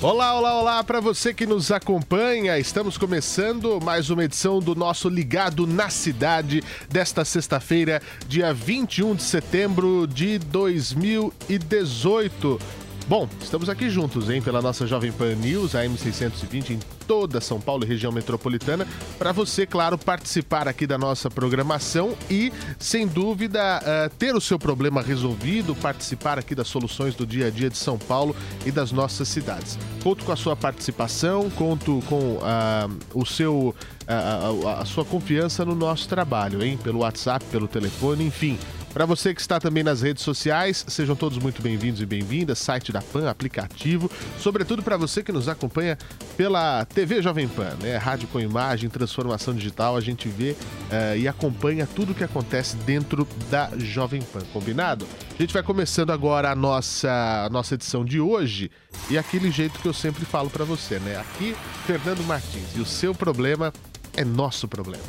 Olá, olá, olá para você que nos acompanha. Estamos começando mais uma edição do nosso Ligado na Cidade desta sexta-feira, dia 21 de setembro de 2018. Bom, estamos aqui juntos, hein, pela nossa Jovem Pan News, a M620 em toda São Paulo e região metropolitana, para você, claro, participar aqui da nossa programação e, sem dúvida, uh, ter o seu problema resolvido, participar aqui das soluções do dia a dia de São Paulo e das nossas cidades. Conto com a sua participação, conto com uh, o seu, uh, a sua confiança no nosso trabalho, hein, pelo WhatsApp, pelo telefone, enfim. Para você que está também nas redes sociais, sejam todos muito bem-vindos e bem-vindas. Site da PAN, aplicativo. Sobretudo para você que nos acompanha pela TV Jovem Pan, né? Rádio com imagem, transformação digital. A gente vê uh, e acompanha tudo o que acontece dentro da Jovem Pan. Combinado? A gente vai começando agora a nossa, a nossa edição de hoje e aquele jeito que eu sempre falo para você, né? Aqui, Fernando Martins. E o seu problema é nosso problema.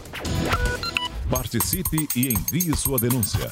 Participe e envie sua denúncia.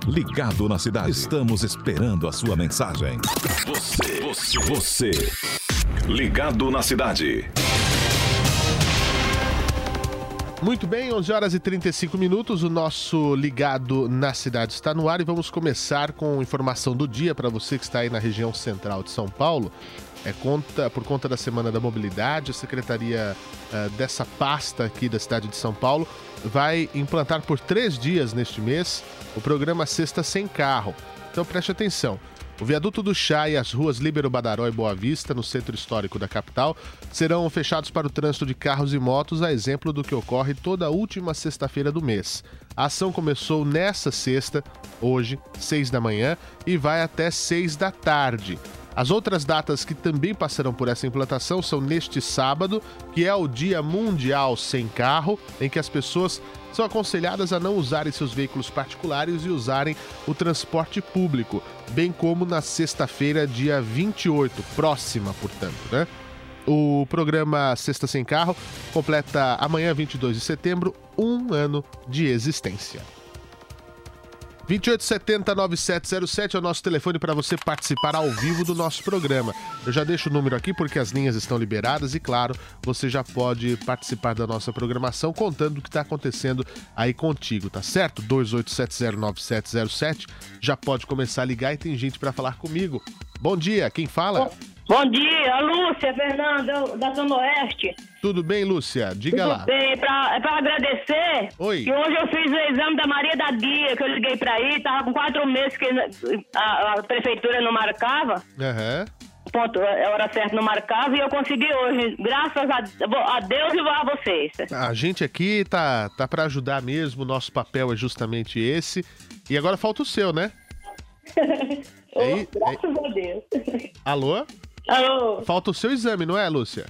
ligado na cidade. Estamos esperando a sua mensagem. Você, você, você. Ligado na cidade. Muito bem, 11 horas e 35 minutos. O nosso Ligado na Cidade está no ar e vamos começar com informação do dia para você que está aí na região central de São Paulo. É conta, por conta da Semana da Mobilidade, a secretaria uh, dessa pasta aqui da cidade de São Paulo vai implantar por três dias neste mês o programa Sexta Sem Carro. Então preste atenção. O viaduto do Chá e as ruas Líbero Badaró e Boa Vista, no centro histórico da capital, serão fechados para o trânsito de carros e motos, a exemplo do que ocorre toda última sexta-feira do mês. A ação começou nesta sexta, hoje, seis da manhã, e vai até seis da tarde. As outras datas que também passarão por essa implantação são neste sábado, que é o Dia Mundial Sem Carro, em que as pessoas são aconselhadas a não usarem seus veículos particulares e usarem o transporte público, bem como na sexta-feira, dia 28, próxima, portanto, né? O programa Sexta Sem Carro completa amanhã, 22 de setembro, um ano de existência. 2870-9707 é o nosso telefone para você participar ao vivo do nosso programa. Eu já deixo o número aqui porque as linhas estão liberadas e, claro, você já pode participar da nossa programação contando o que está acontecendo aí contigo, tá certo? 28709707 já pode começar a ligar e tem gente para falar comigo. Bom dia, quem fala? Bom dia, Lúcia Fernanda, da Zona Oeste. Tudo bem, Lúcia? Diga Tudo lá. bem, pra, é pra agradecer Oi. que hoje eu fiz o exame da Maria da Guia, que eu liguei pra aí, tava com quatro meses que a, a prefeitura não marcava. Aham. Ponto, a hora certa não marcava e eu consegui hoje, graças a, a Deus e a vocês. A gente aqui tá, tá para ajudar mesmo, nosso papel é justamente esse. E agora falta o seu, né? oh, Ei, graças a Deus. Alô? Alô, Falta o seu exame, não é, Lúcia?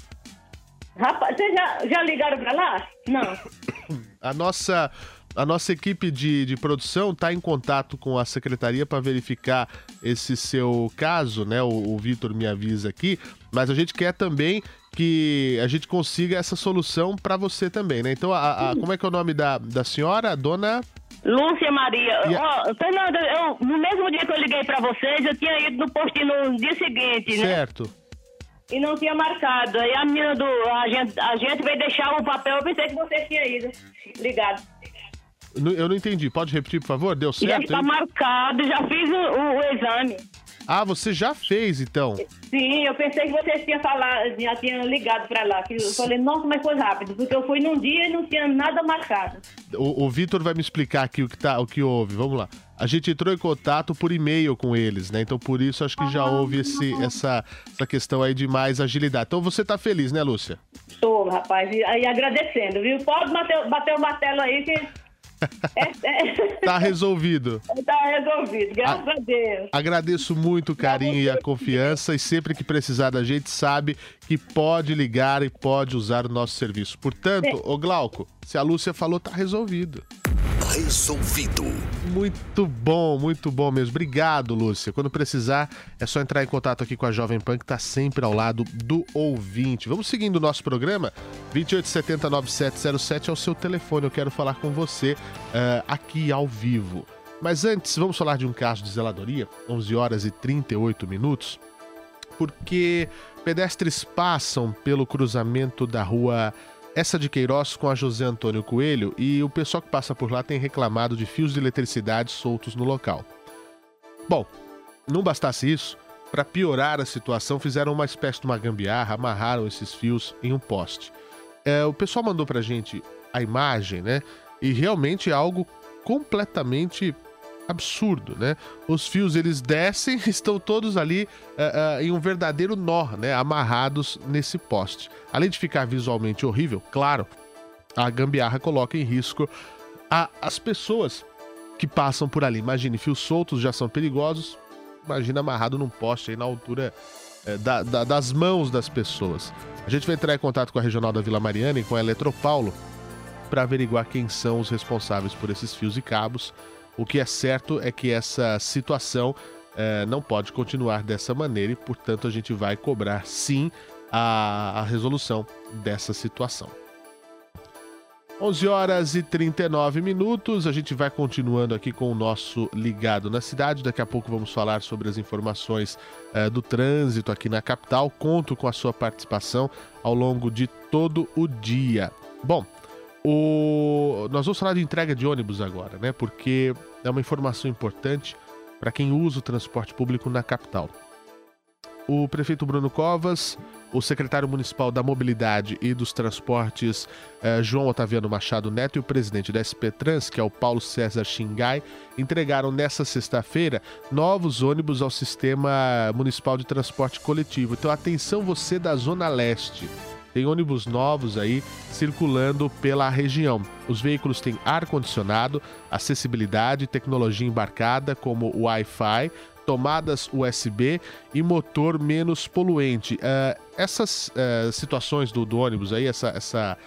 rapaz, vocês já, já ligaram pra lá? Não. A nossa, a nossa equipe de, de produção está em contato com a secretaria para verificar esse seu caso, né? O, o Vitor me avisa aqui, mas a gente quer também que a gente consiga essa solução para você também, né? Então, a, a, como é que é o nome da, da senhora? Dona... Lúcia Maria. A... Oh, Fernanda, eu, no mesmo dia que eu liguei para vocês, eu tinha ido no postinho no dia seguinte, né? Certo. E não tinha marcado. Aí a menina do. A gente, a gente veio deixar o papel, eu pensei que vocês tinham ido. Ligado. Eu não entendi. Pode repetir, por favor? Deu certo? Já está marcado, já fiz o, o, o exame. Ah, você já fez, então? Sim, eu pensei que vocês tinham falado, já tinham ligado para lá. Que eu falei, nossa, mas foi rápido, porque eu fui num dia e não tinha nada marcado. O, o Vitor vai me explicar aqui o que, tá, o que houve. Vamos lá. A gente entrou em contato por e-mail com eles, né? Então por isso acho que já houve esse, essa, essa questão aí de mais agilidade. Então você tá feliz, né, Lúcia? Estou, rapaz. E, e agradecendo, viu? Pode bater, bater o martelo aí que é, é... Tá resolvido. Tá resolvido, graças a, a Deus. Agradeço muito o carinho e a confiança e sempre que precisar da gente sabe que pode ligar e pode usar o nosso serviço. Portanto, ô Glauco, se a Lúcia falou, tá resolvido resolvido. Muito bom, muito bom mesmo. Obrigado, Lúcia. Quando precisar, é só entrar em contato aqui com a Jovem Pan, que está sempre ao lado do ouvinte. Vamos seguindo o nosso programa. 28709707 é o seu telefone. Eu quero falar com você uh, aqui ao vivo. Mas antes, vamos falar de um caso de zeladoria, 11 horas e 38 minutos, porque pedestres passam pelo cruzamento da rua essa de Queiroz com a José Antônio Coelho e o pessoal que passa por lá tem reclamado de fios de eletricidade soltos no local. Bom, não bastasse isso, para piorar a situação, fizeram uma espécie de uma gambiarra, amarraram esses fios em um poste. É, o pessoal mandou pra gente a imagem, né? E realmente é algo completamente absurdo, né? Os fios eles descem, estão todos ali uh, uh, em um verdadeiro nó, né? Amarrados nesse poste. Além de ficar visualmente horrível, claro, a gambiarra coloca em risco a, as pessoas que passam por ali. Imagine, fios soltos já são perigosos. Imagina amarrado num poste aí na altura uh, da, da, das mãos das pessoas. A gente vai entrar em contato com a regional da Vila Mariana e com a Eletropaulo para averiguar quem são os responsáveis por esses fios e cabos o que é certo é que essa situação é, não pode continuar dessa maneira e, portanto, a gente vai cobrar sim a, a resolução dessa situação. 11 horas e 39 minutos, a gente vai continuando aqui com o nosso Ligado na Cidade. Daqui a pouco vamos falar sobre as informações é, do trânsito aqui na capital. Conto com a sua participação ao longo de todo o dia. Bom, o... Nós vamos falar de entrega de ônibus agora, né? Porque é uma informação importante para quem usa o transporte público na capital. O prefeito Bruno Covas, o secretário municipal da Mobilidade e dos Transportes, eh, João Otaviano Machado Neto, e o presidente da SP Trans, que é o Paulo César Xingai, entregaram nesta sexta-feira novos ônibus ao sistema municipal de transporte coletivo. Então, atenção você da Zona Leste. Tem ônibus novos aí circulando pela região. Os veículos têm ar-condicionado, acessibilidade, tecnologia embarcada como Wi-Fi, tomadas USB e motor menos poluente. Uh, essas uh, situações do, do, ônibus aí, essa, essa,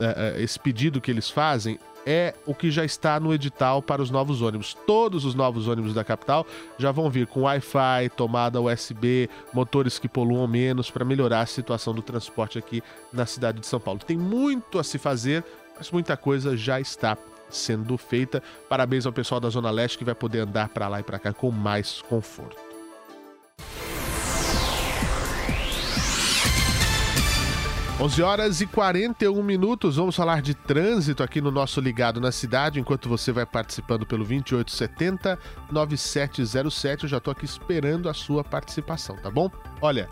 uh, esse pedido que eles fazem é o que já está no edital para os novos ônibus. Todos os novos ônibus da capital já vão vir com Wi-Fi, tomada USB, motores que poluam menos para melhorar a situação do transporte aqui na cidade de São Paulo. Tem muito a se fazer, mas muita coisa já está sendo feita. Parabéns ao pessoal da Zona Leste que vai poder andar para lá e para cá com mais conforto. 11 horas e 41 minutos. Vamos falar de trânsito aqui no nosso Ligado na Cidade, enquanto você vai participando pelo 2870 9707. Eu já estou aqui esperando a sua participação, tá bom? Olha,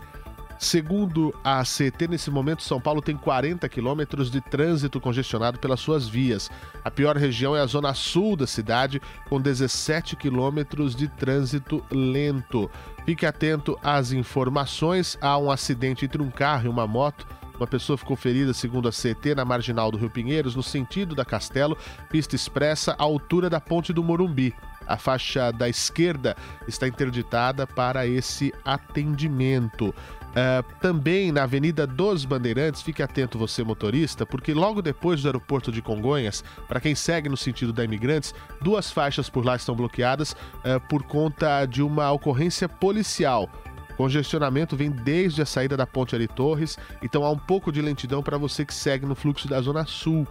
segundo a CT, nesse momento São Paulo tem 40 quilômetros de trânsito congestionado pelas suas vias. A pior região é a zona sul da cidade, com 17 quilômetros de trânsito lento. Fique atento às informações. Há um acidente entre um carro e uma moto uma pessoa ficou ferida, segundo a CT, na marginal do Rio Pinheiros, no sentido da Castelo, pista expressa à altura da ponte do Morumbi. A faixa da esquerda está interditada para esse atendimento. Uh, também na Avenida dos Bandeirantes, fique atento você motorista, porque logo depois do aeroporto de Congonhas, para quem segue no sentido da Imigrantes, duas faixas por lá estão bloqueadas uh, por conta de uma ocorrência policial Congestionamento vem desde a saída da ponte Ari Torres, então há um pouco de lentidão para você que segue no fluxo da Zona Sul.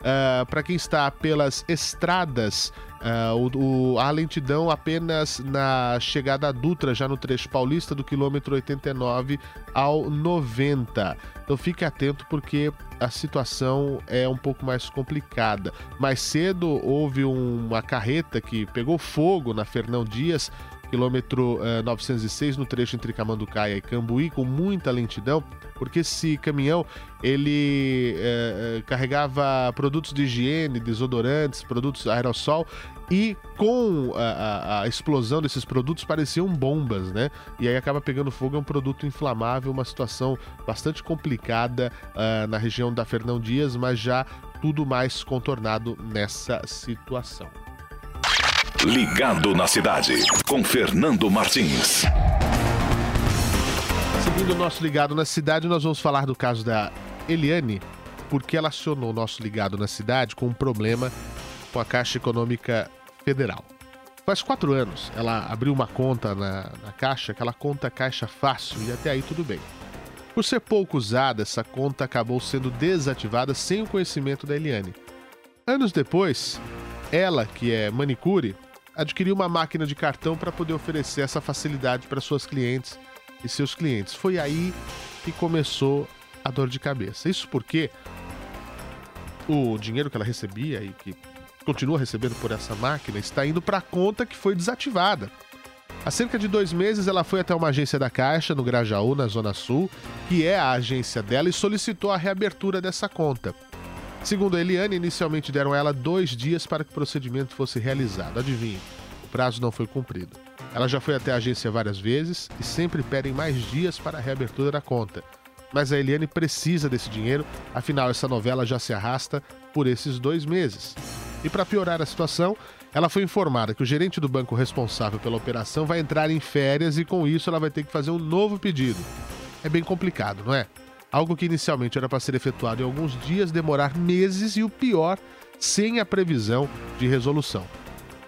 Uh, para quem está pelas estradas, uh, o, o, a lentidão apenas na chegada a Dutra, já no trecho paulista, do quilômetro 89 ao 90. Então fique atento porque a situação é um pouco mais complicada. Mais cedo houve uma carreta que pegou fogo na Fernão Dias quilômetro eh, 906 no trecho entre Camanducaia e Cambuí com muita lentidão, porque esse caminhão ele uh, carregava produtos de higiene, desodorantes, produtos aerossol e com a, a, a, explosão desses produtos pareciam bombas, né? E aí acaba pegando fogo, é um produto inflamável, uma situação bastante complicada uh, na região da Fernão Dias, mas já tudo mais contornado nessa situação. Ligado na cidade, com Fernando Martins. Seguindo o nosso Ligado na cidade, nós vamos falar do caso da Eliane, porque ela acionou o nosso Ligado na cidade com um problema com a Caixa Econômica Federal. Faz quatro anos, ela abriu uma conta na, na Caixa, aquela conta Caixa Fácil, e até aí tudo bem. Por ser pouco usada, essa conta acabou sendo desativada sem o conhecimento da Eliane. Anos depois, ela, que é manicure, adquiriu uma máquina de cartão para poder oferecer essa facilidade para suas clientes e seus clientes. Foi aí que começou a dor de cabeça. Isso porque o dinheiro que ela recebia e que continua recebendo por essa máquina está indo para a conta que foi desativada. Há cerca de dois meses, ela foi até uma agência da Caixa, no Grajaú, na Zona Sul, que é a agência dela, e solicitou a reabertura dessa conta. Segundo a Eliane, inicialmente deram a ela dois dias para que o procedimento fosse realizado. Adivinhe, o prazo não foi cumprido. Ela já foi até a agência várias vezes e sempre pedem mais dias para a reabertura da conta. Mas a Eliane precisa desse dinheiro, afinal, essa novela já se arrasta por esses dois meses. E para piorar a situação, ela foi informada que o gerente do banco responsável pela operação vai entrar em férias e, com isso, ela vai ter que fazer um novo pedido. É bem complicado, não é? Algo que inicialmente era para ser efetuado em alguns dias, demorar meses e o pior, sem a previsão de resolução.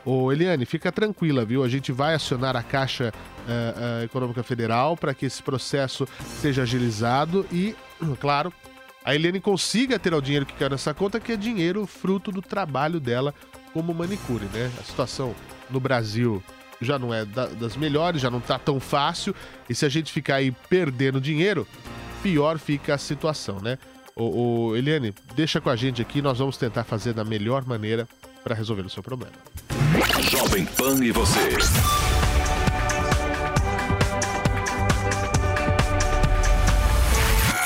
Ô Eliane, fica tranquila, viu? A gente vai acionar a Caixa uh, uh, Econômica Federal para que esse processo seja agilizado e, claro, a Eliane consiga ter o dinheiro que quer nessa conta, que é dinheiro fruto do trabalho dela como manicure, né? A situação no Brasil já não é da, das melhores, já não tá tão fácil, e se a gente ficar aí perdendo dinheiro, pior fica a situação, né? O, o Eliane, deixa com a gente aqui, nós vamos tentar fazer da melhor maneira para resolver o seu problema. Jovem Pan e você.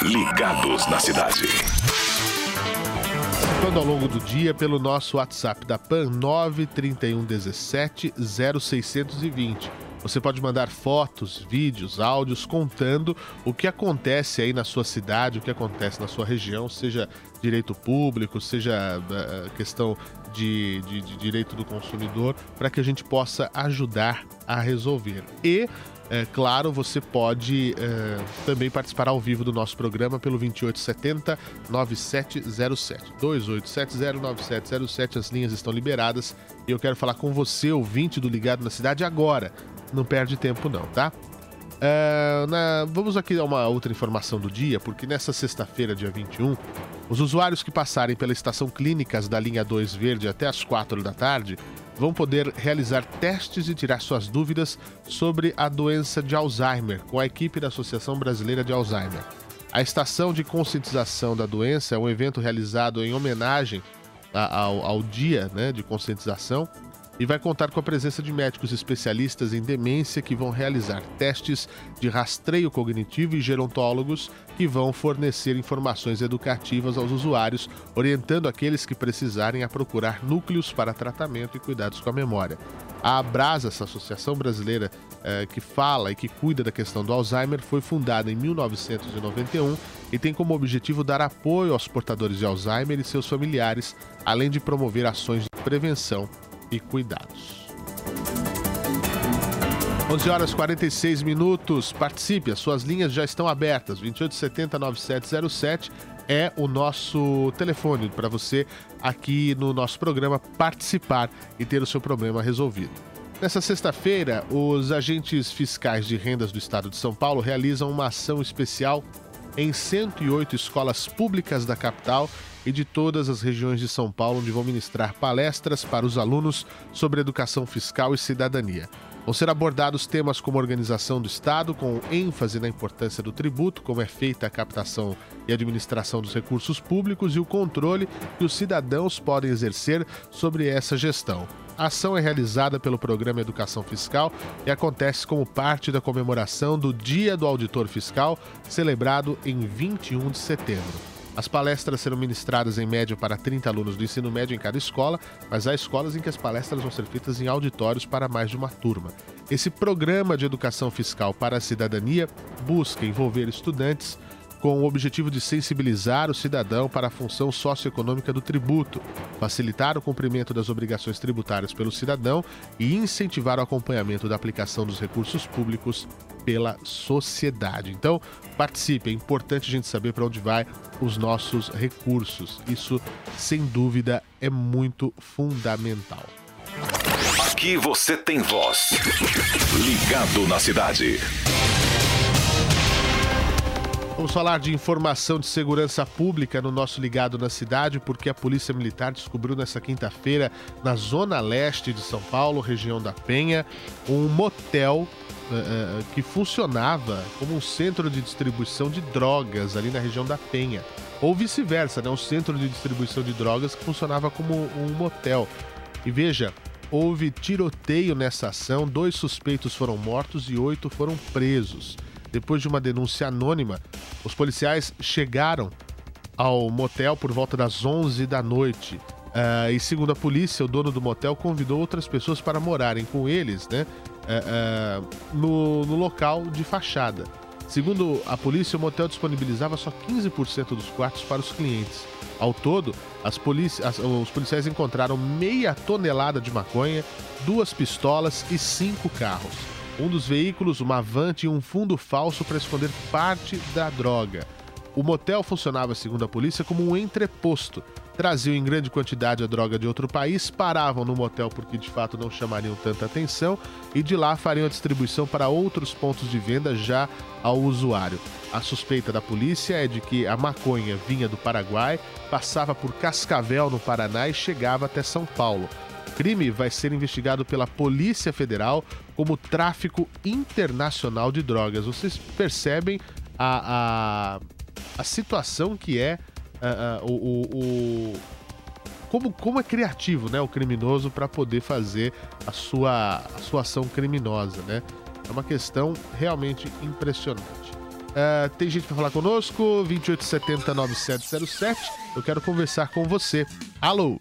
Ligados na cidade. Quando ao longo do dia pelo nosso WhatsApp da PAN 931 17 0620. Você pode mandar fotos, vídeos, áudios contando o que acontece aí na sua cidade, o que acontece na sua região, seja direito público, seja uh, questão de, de, de direito do consumidor, para que a gente possa ajudar a resolver. E é, claro, você pode é, também participar ao vivo do nosso programa pelo 2870 9707. 2870 9707. As linhas estão liberadas e eu quero falar com você, ouvinte do Ligado na Cidade, agora. Não perde tempo, não, tá? É, na... Vamos aqui a uma outra informação do dia, porque nessa sexta-feira, dia 21, os usuários que passarem pela estação Clínicas da linha 2 Verde até as 4 da tarde vão poder realizar testes e tirar suas dúvidas sobre a doença de Alzheimer com a equipe da Associação Brasileira de Alzheimer. A estação de conscientização da doença é um evento realizado em homenagem ao, ao dia né, de conscientização e vai contar com a presença de médicos especialistas em demência que vão realizar testes de rastreio cognitivo e gerontólogos que vão fornecer informações educativas aos usuários, orientando aqueles que precisarem a procurar núcleos para tratamento e cuidados com a memória. A Abrasa, essa associação brasileira eh, que fala e que cuida da questão do Alzheimer, foi fundada em 1991 e tem como objetivo dar apoio aos portadores de Alzheimer e seus familiares, além de promover ações de prevenção e cuidados. 11 horas 46 minutos. Participe, as suas linhas já estão abertas. 2870 9707 é o nosso telefone para você aqui no nosso programa participar e ter o seu problema resolvido. Nessa sexta-feira, os agentes fiscais de rendas do estado de São Paulo realizam uma ação especial em 108 escolas públicas da capital e de todas as regiões de São Paulo, onde vão ministrar palestras para os alunos sobre educação fiscal e cidadania. Vão ser abordados temas como organização do Estado, com ênfase na importância do tributo, como é feita a captação e administração dos recursos públicos e o controle que os cidadãos podem exercer sobre essa gestão. A ação é realizada pelo Programa Educação Fiscal e acontece como parte da comemoração do Dia do Auditor Fiscal, celebrado em 21 de setembro. As palestras serão ministradas em média para 30 alunos do ensino médio em cada escola, mas há escolas em que as palestras vão ser feitas em auditórios para mais de uma turma. Esse programa de educação fiscal para a cidadania busca envolver estudantes com o objetivo de sensibilizar o cidadão para a função socioeconômica do tributo, facilitar o cumprimento das obrigações tributárias pelo cidadão e incentivar o acompanhamento da aplicação dos recursos públicos pela sociedade. Então, participe, é importante a gente saber para onde vai os nossos recursos. Isso, sem dúvida, é muito fundamental. Aqui você tem voz. Ligado na cidade. Vamos falar de informação de segurança pública no nosso Ligado na Cidade, porque a Polícia Militar descobriu nessa quinta-feira, na zona leste de São Paulo, região da Penha, um motel uh, que funcionava como um centro de distribuição de drogas ali na região da Penha. Ou vice-versa, né? um centro de distribuição de drogas que funcionava como um motel. E veja, houve tiroteio nessa ação, dois suspeitos foram mortos e oito foram presos. Depois de uma denúncia anônima, os policiais chegaram ao motel por volta das 11 da noite. Uh, e segundo a polícia, o dono do motel convidou outras pessoas para morarem com eles, né? Uh, uh, no, no local de fachada. Segundo a polícia, o motel disponibilizava só 15% dos quartos para os clientes. Ao todo, as as, os policiais encontraram meia tonelada de maconha, duas pistolas e cinco carros. Um dos veículos, uma van, tinha um fundo falso para esconder parte da droga. O motel funcionava, segundo a polícia, como um entreposto. Traziam em grande quantidade a droga de outro país, paravam no motel porque de fato não chamariam tanta atenção e de lá fariam a distribuição para outros pontos de venda já ao usuário. A suspeita da polícia é de que a maconha vinha do Paraguai, passava por Cascavel, no Paraná e chegava até São Paulo. Crime vai ser investigado pela Polícia Federal como tráfico internacional de drogas. Vocês percebem a, a a situação que é uh, o, o, o, como, como é criativo né, o criminoso para poder fazer a sua, a sua ação criminosa. Né? É uma questão realmente impressionante. Uh, tem gente para falar conosco, 28709707. Eu quero conversar com você. Alô?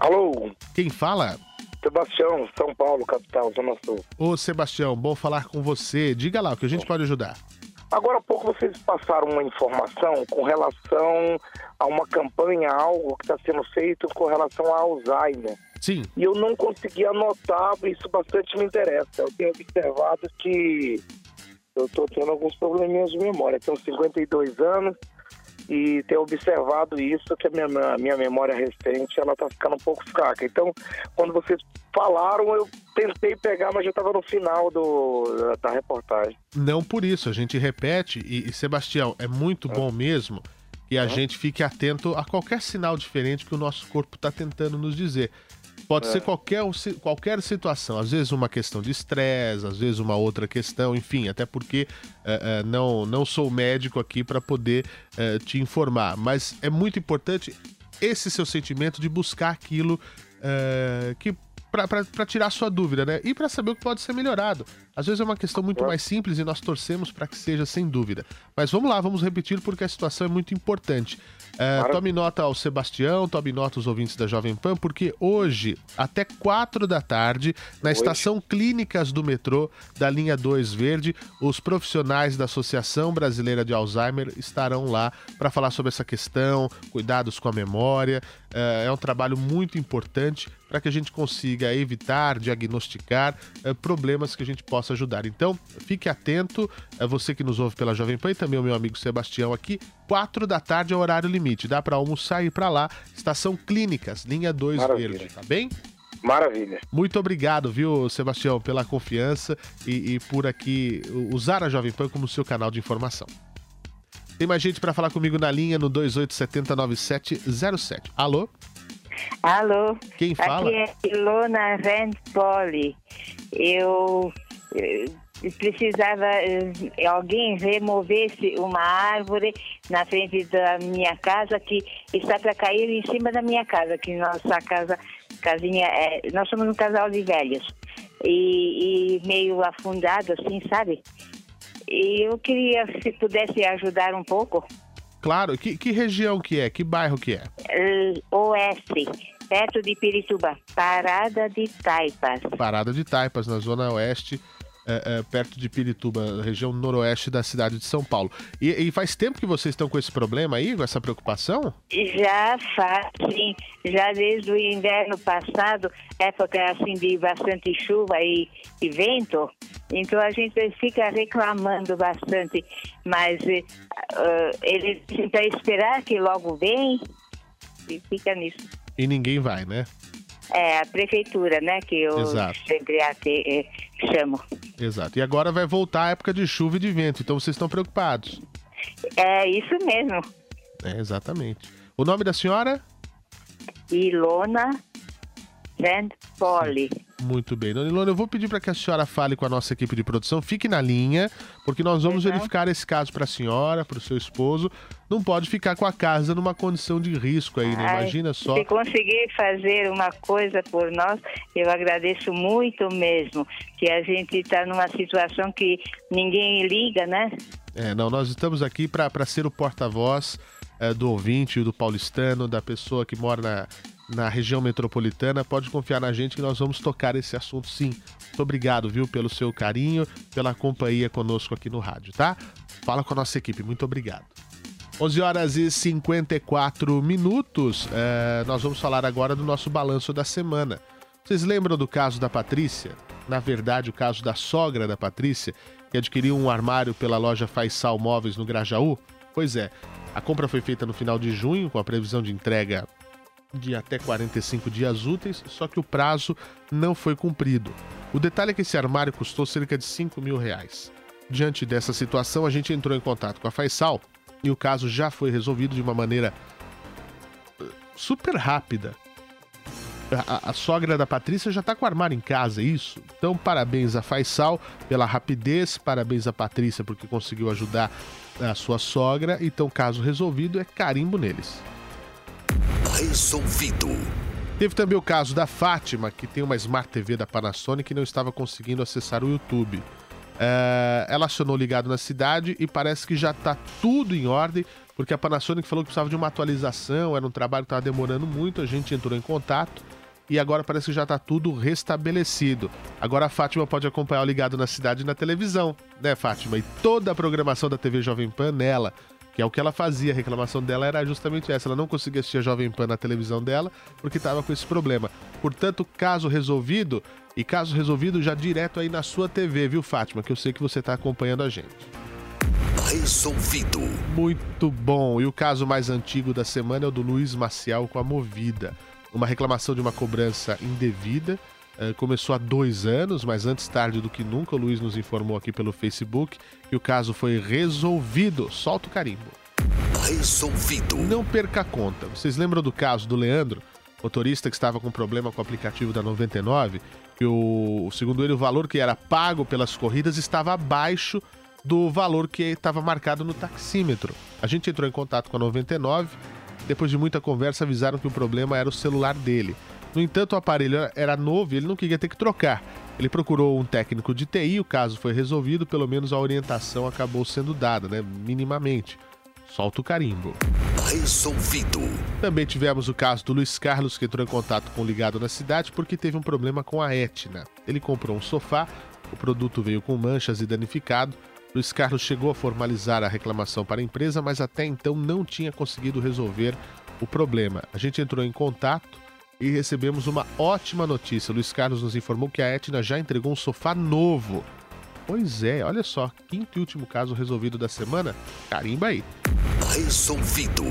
Alô? Quem fala? Sebastião, São Paulo, capital, Zona Sul. Ô, Sebastião, bom falar com você. Diga lá, o que a gente pode ajudar? Agora há pouco vocês passaram uma informação com relação a uma campanha, algo que está sendo feito com relação a Alzheimer. Sim. E eu não consegui anotar, isso bastante me interessa. Eu tenho observado que eu estou tendo alguns probleminhas de memória. Tenho 52 anos, e ter observado isso, que a minha, minha memória recente ela está ficando um pouco fraca. Então, quando vocês falaram, eu tentei pegar, mas já estava no final do, da reportagem. Não por isso, a gente repete, e, e Sebastião, é muito é. bom mesmo que a é. gente fique atento a qualquer sinal diferente que o nosso corpo está tentando nos dizer. Pode é. ser qualquer, qualquer situação, às vezes uma questão de estresse, às vezes uma outra questão, enfim, até porque é, é, não, não sou médico aqui para poder é, te informar, mas é muito importante esse seu sentimento de buscar aquilo é, que para tirar sua dúvida, né? E para saber o que pode ser melhorado. Às vezes é uma questão muito mais simples e nós torcemos para que seja sem dúvida. Mas vamos lá, vamos repetir porque a situação é muito importante. É, tome nota ao Sebastião, tome nota aos ouvintes da Jovem Pan, porque hoje, até 4 da tarde, na hoje. estação Clínicas do metrô da linha 2 Verde, os profissionais da Associação Brasileira de Alzheimer estarão lá para falar sobre essa questão, cuidados com a memória. É, é um trabalho muito importante para que a gente consiga evitar, diagnosticar é, problemas que a gente possa ajudar. Então, fique atento, é você que nos ouve pela Jovem Pan e também o meu amigo Sebastião aqui, 4 da tarde é o horário limite. Dá para almoçar e ir para lá. Estação Clínicas, linha 2 Verde, tá bem? Maravilha. Muito obrigado, viu, Sebastião, pela confiança e, e por aqui usar a Jovem Pan como seu canal de informação. Tem mais gente para falar comigo na linha no 28709707. Alô? Alô? Quem fala? Aqui é Ilona Vendpoli. Eu, eu precisava eh, alguém removesse uma árvore na frente da minha casa que está para cair em cima da minha casa, que nossa casa, casinha, é, nós somos um casal de velhos e, e meio afundado assim, sabe? E eu queria se pudesse ajudar um pouco. Claro, que, que região que é? Que bairro que é? Uh, oeste, perto de Pirituba, Parada de Taipas. Parada de Taipas, na zona oeste é, é, perto de Pirituba, região noroeste da cidade de São Paulo. E, e, faz tempo que vocês estão com esse problema aí, com essa preocupação? Já faz, sim. Já desde o inverno passado, época assim de bastante chuva e, e vento, então a gente fica reclamando bastante, mas uh, eles tentam esperar que logo vem e fica nisso. E ninguém vai, né? É, a prefeitura, né? Que eu Exato. sempre até, é, chamo. Exato. E agora vai voltar a época de chuva e de vento, então vocês estão preocupados. É isso mesmo. É, exatamente. O nome da senhora? Ilona Sand Poli. Muito bem. Dona Ilona, eu vou pedir para que a senhora fale com a nossa equipe de produção. Fique na linha, porque nós vamos Uhum. verificar esse caso para a senhora, para o seu esposo. Não pode ficar com a casa numa condição de risco aí, né? Imagina só. Se conseguir fazer uma coisa por nós, eu agradeço muito mesmo. Que a gente está numa situação que ninguém liga, né? É, não, nós estamos aqui para ser o porta-voz é, do ouvinte, do paulistano, da pessoa que mora na, na região metropolitana. Pode confiar na gente que nós vamos tocar esse assunto sim. Muito obrigado, viu, pelo seu carinho, pela companhia conosco aqui no rádio, tá? Fala com a nossa equipe, muito obrigado. 11 horas e 54 minutos. É, nós vamos falar agora do nosso balanço da semana. Vocês lembram do caso da Patrícia? Na verdade, o caso da sogra da Patrícia, que adquiriu um armário pela loja Faisal Móveis no Grajaú? Pois é, a compra foi feita no final de junho, com a previsão de entrega de até 45 dias úteis, só que o prazo não foi cumprido. O detalhe é que esse armário custou cerca de 5 mil reais. Diante dessa situação, a gente entrou em contato com a Faisal e o caso já foi resolvido de uma maneira eh, super rápida. A, a- sogra da Patrícia já tá com o armário em casa, é isso? Então, parabéns a Faisal pela rapidez, parabéns a Patrícia porque conseguiu ajudar a sua sogra. Então, caso resolvido, é carimbo neles. Resolvido. Teve também o caso da Fátima, que tem uma Smart TV da Panasonic e não estava conseguindo acessar o YouTube. É, ela acionou ligado na cidade e parece que já está tudo em ordem, porque a Panasonic falou que precisava de uma atualização, era um trabalho que estava demorando muito, a gente entrou em contato e agora parece que já está tudo restabelecido. Agora a Fátima pode acompanhar o ligado na cidade na televisão, né, Fátima? E toda a programação da TV Jovem Pan nela que é o que ela fazia. A reclamação dela era justamente essa: ela não conseguia assistir a Jovem Pan na televisão dela porque estava com esse problema. Portanto, caso resolvido, e caso resolvido já direto aí na sua TV, viu, Fátima? Que eu sei que você está acompanhando a gente. Resolvido. Muito bom. E o caso mais antigo da semana é o do Luiz Maciel com a Movida. Uma reclamação de uma cobrança indevida. Eh, Começou há dois anos, mas antes tarde do que nunca, o Luiz nos informou aqui pelo Facebook que o caso foi resolvido. Solta o carimbo. Resolvido. Não perca a conta. Vocês lembram do caso do Leandro, motorista que estava com problema com o aplicativo da 99? Que o, segundo ele, o valor que era pago pelas corridas estava abaixo do valor que estava marcado no taxímetro. A gente entrou em contato com a 99. Depois de muita conversa, avisaram que o problema era o celular dele. No entanto, o aparelho era novo e ele não queria ter que trocar. Ele procurou um técnico de TI, o caso foi resolvido, pelo menos a orientação acabou sendo dada, né? Minimamente. Solta o carimbo. Resolvido. Também tivemos o caso do Luiz Carlos, que entrou em contato com o Ligado na Cidade porque teve um problema com a Etna. Ele comprou um sofá, o produto veio com manchas e danificado. Luiz Carlos chegou a formalizar a reclamação para a empresa, mas até então não tinha conseguido resolver o problema. A gente entrou em contato e recebemos uma ótima notícia. Luiz Carlos nos informou que a Etna já entregou um sofá novo. Pois é, olha só, quinto e último caso resolvido da semana. Carimba aí. Resolvido.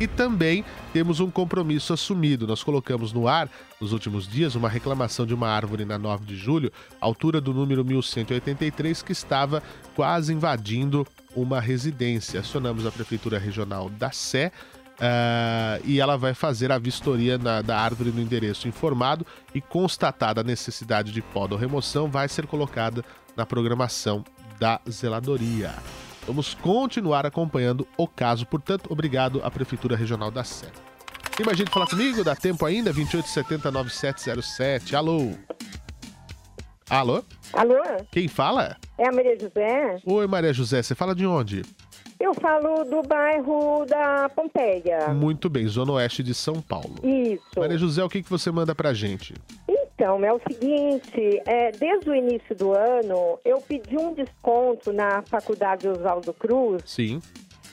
E também temos um compromisso assumido. Nós colocamos no ar, nos últimos dias, uma reclamação de uma árvore na 9 de julho, altura do número 1183, que estava quase invadindo uma residência. Acionamos a Prefeitura Regional da Sé. Uh, e ela vai fazer a vistoria na, da árvore no endereço informado e constatada a necessidade de poda ou remoção, vai ser colocada na programação da zeladoria. Vamos continuar acompanhando o caso, portanto, obrigado à Prefeitura Regional da Sé. Tem mais gente falar comigo? Dá tempo ainda? 2870-9707. Alô? Alô? Alô? Quem fala? É a Maria José? Oi, Maria José. Você fala de onde? Eu falo do bairro da Pompeia. Muito bem, Zona Oeste de São Paulo. Isso. Maria José, o que, que você manda pra gente? Então, é o seguinte, é, desde o início do ano, eu pedi um desconto na Faculdade Oswaldo Cruz. Sim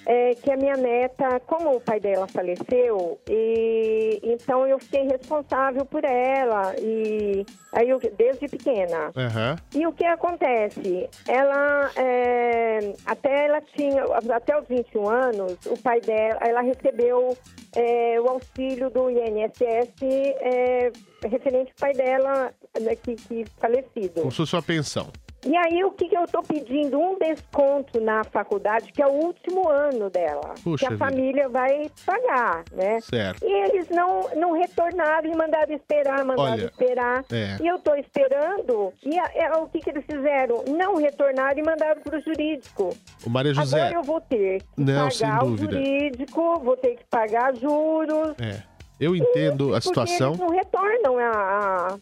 é que a minha neta, como o pai dela faleceu, e então eu fiquei responsável por ela e aí eu, desde pequena. Uhum. E o que acontece? Ela é, até ela tinha até os 21 anos, o pai dela, ela recebeu é, o auxílio do INSS é, referente ao pai dela né, que, que falecido. Como se fosse uma pensão. E aí, o que, que eu estou pedindo? Um desconto na faculdade, que é o último ano dela. Puxa que a vida. família vai pagar, né? Certo. E eles não, não retornaram e mandaram esperar, mandaram Olha, esperar. é. E eu estou esperando. E a- é, o que, que eles fizeram? Não retornaram e mandaram para o jurídico. O Maria José. Agora eu vou ter que Não, pagar o jurídico, vou ter que pagar juros. É. Eu entendo a Porque situação. eles não retornam a, a-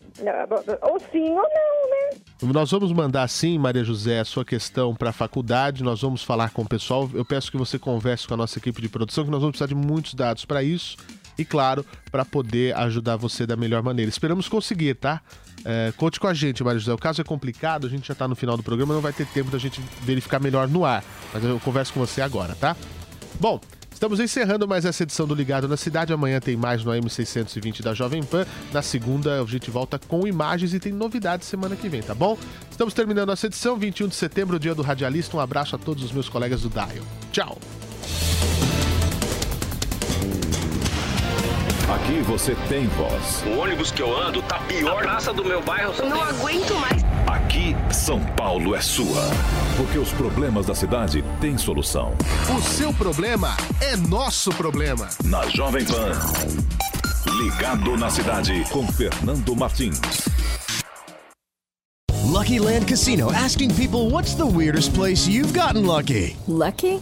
a- ou sim ou não, né? Nós vamos mandar sim, Maria José, a sua questão para a faculdade. Nós vamos falar com o pessoal. Eu peço que você converse com a nossa equipe de produção, que nós vamos precisar de muitos dados para isso. E claro, para poder ajudar você da melhor maneira. Esperamos conseguir, tá? É, conte com a gente, Maria José. O caso é complicado, a gente já tá no final do programa, não vai ter tempo da gente verificar melhor no ar. Mas eu converso com você agora, tá? Bom, estamos encerrando mais essa edição do Ligado na Cidade. Amanhã tem mais no AM620 da Jovem Pan. Na segunda, a gente volta com imagens e tem novidades semana que vem, tá bom? Estamos terminando essa edição, 21 de setembro, dia do radialista. Um abraço a todos os meus colegas do Dial. Tchau! Aqui você tem voz. O ônibus que eu ando tá pior. A praça do meu bairro Não aguento mais. Aqui, São Paulo é sua. Porque os problemas da cidade têm solução. O seu problema é nosso problema. Na Jovem Pan. Ligado na cidade com Fernando Martins. Lucky Land Casino asking people what's the weirdest place you've gotten lucky? Lucky?